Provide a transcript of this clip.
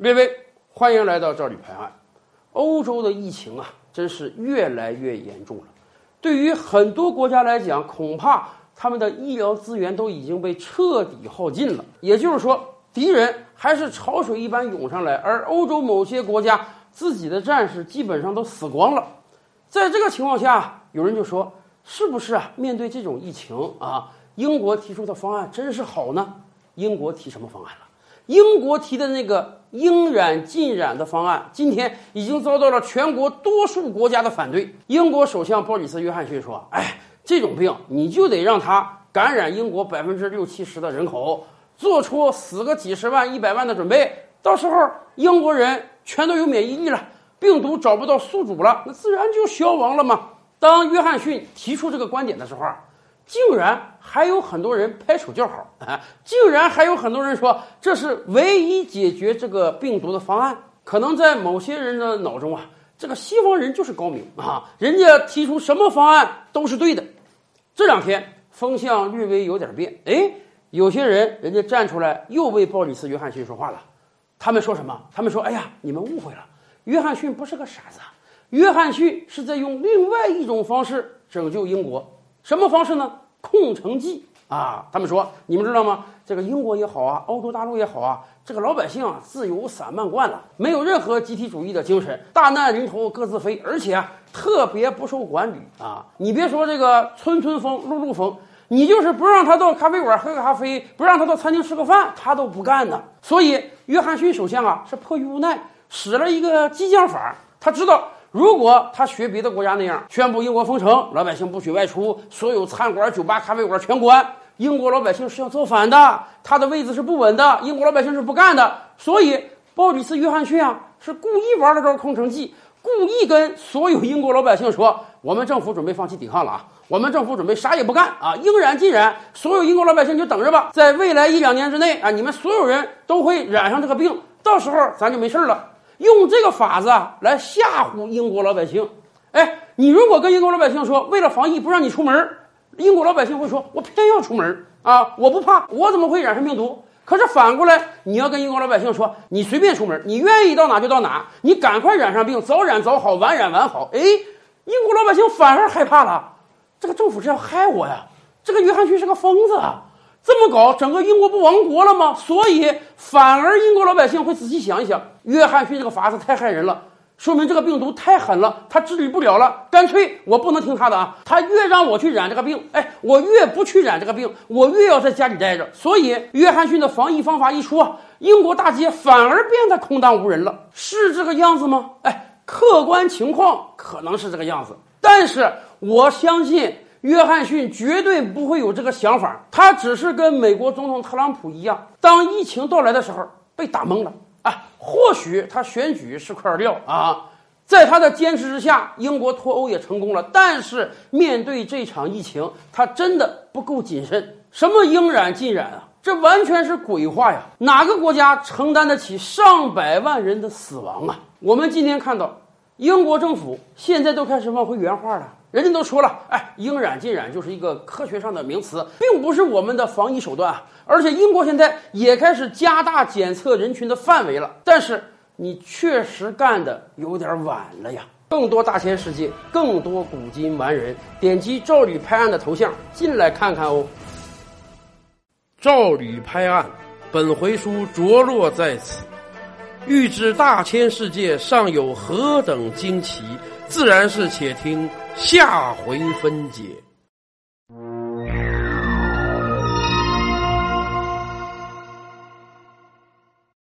列位，欢迎来到赵李拍案。欧洲的疫情啊，真是越来越严重了。对于很多国家来讲，恐怕他们的医疗资源都已经被彻底耗尽了。也就是说，敌人还是潮水一般涌上来，而欧洲某些国家自己的战士基本上都死光了。在这个情况下，有人就说：“是不是啊？面对这种疫情啊，英国提出的方案真是好呢？英国提什么方案了？”英国提的那个应染尽染的方案，今天已经遭到了全国多数国家的反对。英国首相鲍里斯·约翰逊说：“哎，这种病你就得让它感染英国百分之六七十的人口，做出死个几十万、一百万的准备。到时候英国人全都有免疫力了，病毒找不到宿主了，那自然就消亡了嘛。”当约翰逊提出这个观点的时候啊。竟然还有很多人拍手叫好啊！竟然还有很多人说这是唯一解决这个病毒的方案。可能在某些人的脑中啊，这个西方人就是高明啊，人家提出什么方案都是对的。这两天风向略微有点变，哎，有些人人家站出来又为鲍里斯·约翰逊说话了。他们说什么？他们说：“哎呀，你们误会了，约翰逊不是个傻子，约翰逊是在用另外一种方式拯救英国。”什么方式呢？空城计啊！他们说，你们知道吗？这个英国也好啊，欧洲大陆也好啊，这个老百姓啊，自由散漫惯了，没有任何集体主义的精神，大难临头各自飞，而且啊，特别不受管理啊！你别说这个村村风、路路风，你就是不让他到咖啡馆喝个咖啡，不让他到餐厅吃个饭，他都不干呢。所以，约翰逊首相啊，是迫于无奈，使了一个激将法，他知道。如果他学别的国家那样宣布英国封城，老百姓不许外出，所有餐馆、酒吧、咖啡馆全关，英国老百姓是要造反的，他的位子是不稳的，英国老百姓是不干的。所以，鲍里斯·约翰逊啊，是故意玩了招空城计，故意跟所有英国老百姓说：“我们政府准备放弃抵抗了啊，我们政府准备啥也不干啊，应然尽然，所有英国老百姓就等着吧，在未来一两年之内啊，你们所有人都会染上这个病，到时候咱就没事了。”用这个法子啊来吓唬英国老百姓，哎，你如果跟英国老百姓说为了防疫不让你出门，英国老百姓会说：“我偏要出门啊，我不怕，我怎么会染上病毒？”可是反过来，你要跟英国老百姓说：“你随便出门，你愿意到哪就到哪，你赶快染上病，早染早好，晚染晚好。”哎，英国老百姓反而害怕了，这个政府是要害我呀！这个约翰逊是个疯子。啊！这么搞，整个英国不亡国了吗？所以反而英国老百姓会仔细想一想，约翰逊这个法子太害人了，说明这个病毒太狠了，他治理不了了。干脆我不能听他的啊！他越让我去染这个病，哎，我越不去染这个病，我越要在家里待着。所以约翰逊的防疫方法一出啊，英国大街反而变得空荡无人了，是这个样子吗？哎，客观情况可能是这个样子，但是我相信。约翰逊绝对不会有这个想法，他只是跟美国总统特朗普一样，当疫情到来的时候被打懵了啊。或许他选举是块料啊，在他的坚持之下，英国脱欧也成功了。但是面对这场疫情，他真的不够谨慎。什么应染尽染啊，这完全是鬼话呀！哪个国家承担得起上百万人的死亡啊？我们今天看到，英国政府现在都开始往回原话了。人家都说了，哎，应染尽染就是一个科学上的名词，并不是我们的防疫手段啊。而且英国现在也开始加大检测人群的范围了。但是你确实干的有点晚了呀！更多大千世界，更多古今完人，点击赵吕拍案的头像进来看看哦。赵吕拍案，本回书着落在此。欲知大千世界尚有何等惊奇？自然是，且听下回分解。